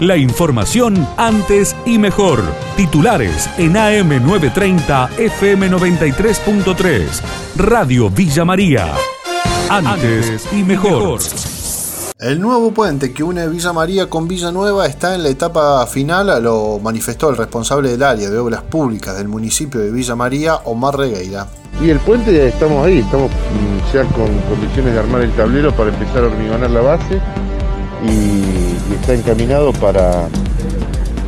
La información antes y mejor. Titulares en AM930 FM93.3. Radio Villa María. Antes y mejor. El nuevo puente que une Villa María con Villa Nueva está en la etapa final, lo manifestó el responsable del área de obras públicas del municipio de Villa María, Omar Regueira. Y el puente ya estamos ahí, estamos mm, ya con condiciones de armar el tablero para empezar a hormigonar la base y, está encaminado para,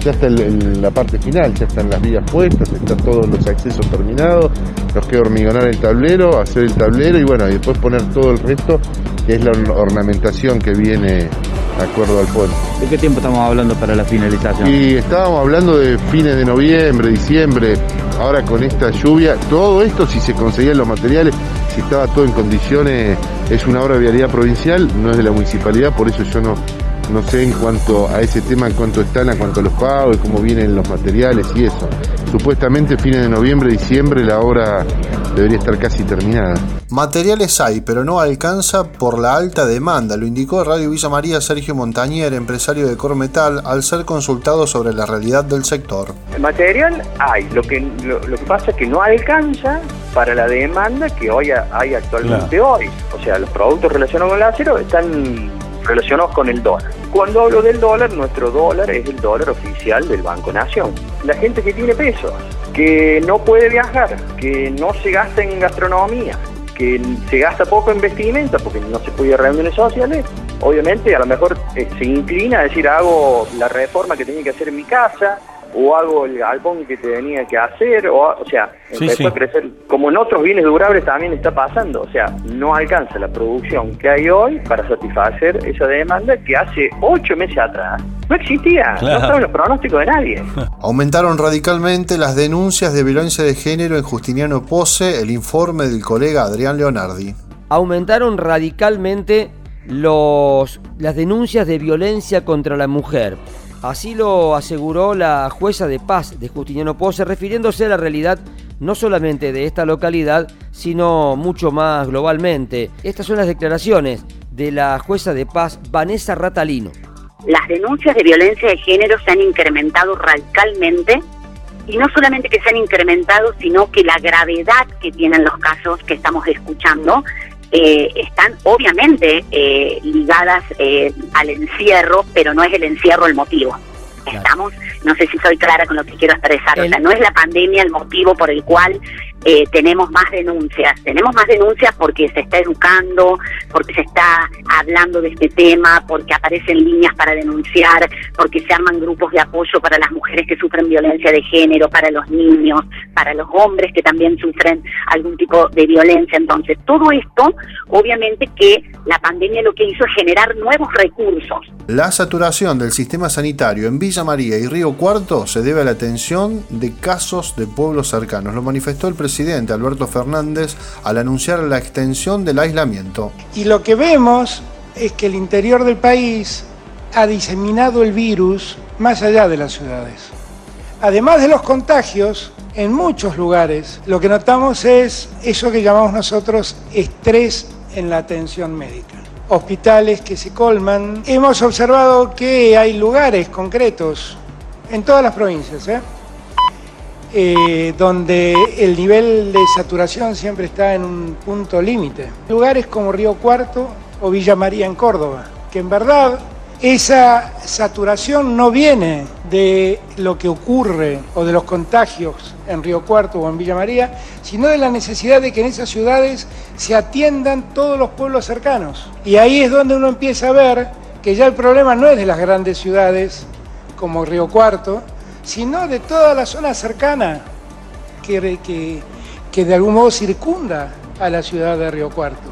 ya está en la parte final, ya están las vías puestas, están todos los accesos terminados, nos queda hormigonar el tablero, hacer el tablero y bueno, y después poner todo el resto, que es la ornamentación que viene de acuerdo al puente. ¿De qué tiempo estamos hablando para la finalización? Y estábamos hablando de fines de noviembre, diciembre, ahora con esta lluvia, todo esto si se conseguían los materiales, si estaba todo en condiciones, es una obra de vialidad provincial, no es de la municipalidad, por eso yo no, no sé en cuanto a ese tema, en cuanto están, en cuanto a los pagos, cómo vienen los materiales y eso. Supuestamente fines de noviembre, diciembre la obra debería estar casi terminada. Materiales hay, pero no alcanza por la alta demanda, lo indicó Radio Villa María Sergio Montañer, empresario de Cormetal, al ser consultado sobre la realidad del sector. El material hay, lo que, lo, que pasa es que no alcanza para la demanda que hoy hay actualmente hoy. O sea, los productos relacionados con el acero están relacionados con el dólar. Cuando hablo del dólar, nuestro dólar es el dólar oficial del Banco Nación. La gente que tiene pesos, que no puede viajar, que no se gasta en gastronomía, que se gasta poco en vestimenta porque no se puede ir a reuniones sociales, obviamente a lo mejor eh, se inclina a decir hago la reforma que tenía que hacer en mi casa, o hago el galpón que te tenía que hacer, o, o sea, empezó a crecer, como en otros bienes durables también está pasando, o sea, no alcanza la producción que hay hoy para satisfacer esa demanda que hace ocho meses atrás no existía, no estaba en los pronósticos de nadie. Aumentaron radicalmente las denuncias de violencia de género en Justiniano Pose, el informe del colega Adrián Leonardi. Aumentaron radicalmente los, las denuncias de violencia contra la mujer. Así lo aseguró la jueza de paz de Justiniano Pose, refiriéndose a la realidad no solamente de esta localidad, sino mucho más globalmente. Estas son las declaraciones de la jueza de paz Vanessa Ratalino. Las denuncias de violencia de género se han incrementado radicalmente y no solamente que se han incrementado, sino que la gravedad que tienen los casos que estamos escuchando eh, están obviamente eh, ligadas eh, al encierro, pero no es el encierro el motivo. Estamos, no sé si soy clara con lo que quiero expresar, o sea, no es la pandemia el motivo por el cual eh, tenemos más denuncias. Tenemos más denuncias porque se está educando, porque se está hablando de este tema, porque aparecen líneas para denunciar, porque se arman grupos de apoyo para las mujeres que sufren violencia de género, para los niños, para los hombres que también sufren algún tipo de violencia. Entonces, todo esto, obviamente que la pandemia lo que hizo es generar nuevos recursos. La saturación del sistema sanitario en Villa María y Río Cuarto se debe a la atención de casos de pueblos cercanos. Lo manifestó el presidente Alberto Fernández al anunciar la extensión del aislamiento. Y lo que vemos es que el interior del país ha diseminado el virus más allá de las ciudades. Además de los contagios, en muchos lugares lo que notamos es eso que llamamos nosotros estrés en la atención médica. Hospitales que se colman. Hemos observado que hay lugares concretos en todas las provincias, ¿eh? Eh, donde el nivel de saturación siempre está en un punto límite. Lugares como Río Cuarto o Villa María en Córdoba, que en verdad esa saturación no viene de lo que ocurre o de los contagios en Río Cuarto o en Villa María, sino de la necesidad de que en esas ciudades se atiendan todos los pueblos cercanos. Y ahí es donde uno empieza a ver que ya el problema no es de las grandes ciudades como Río Cuarto, sino de toda la zona cercana que, de algún modo circunda a la ciudad de Río Cuarto.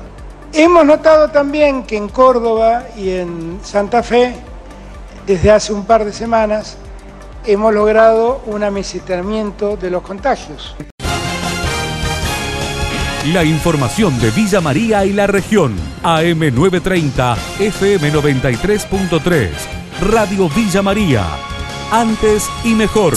Hemos notado también que en Córdoba y en Santa Fe, desde hace un par de semanas, hemos logrado un amesetamiento de los contagios. La información de Villa María y la región. AM930, FM93.3. Radio Villa María antes y mejor.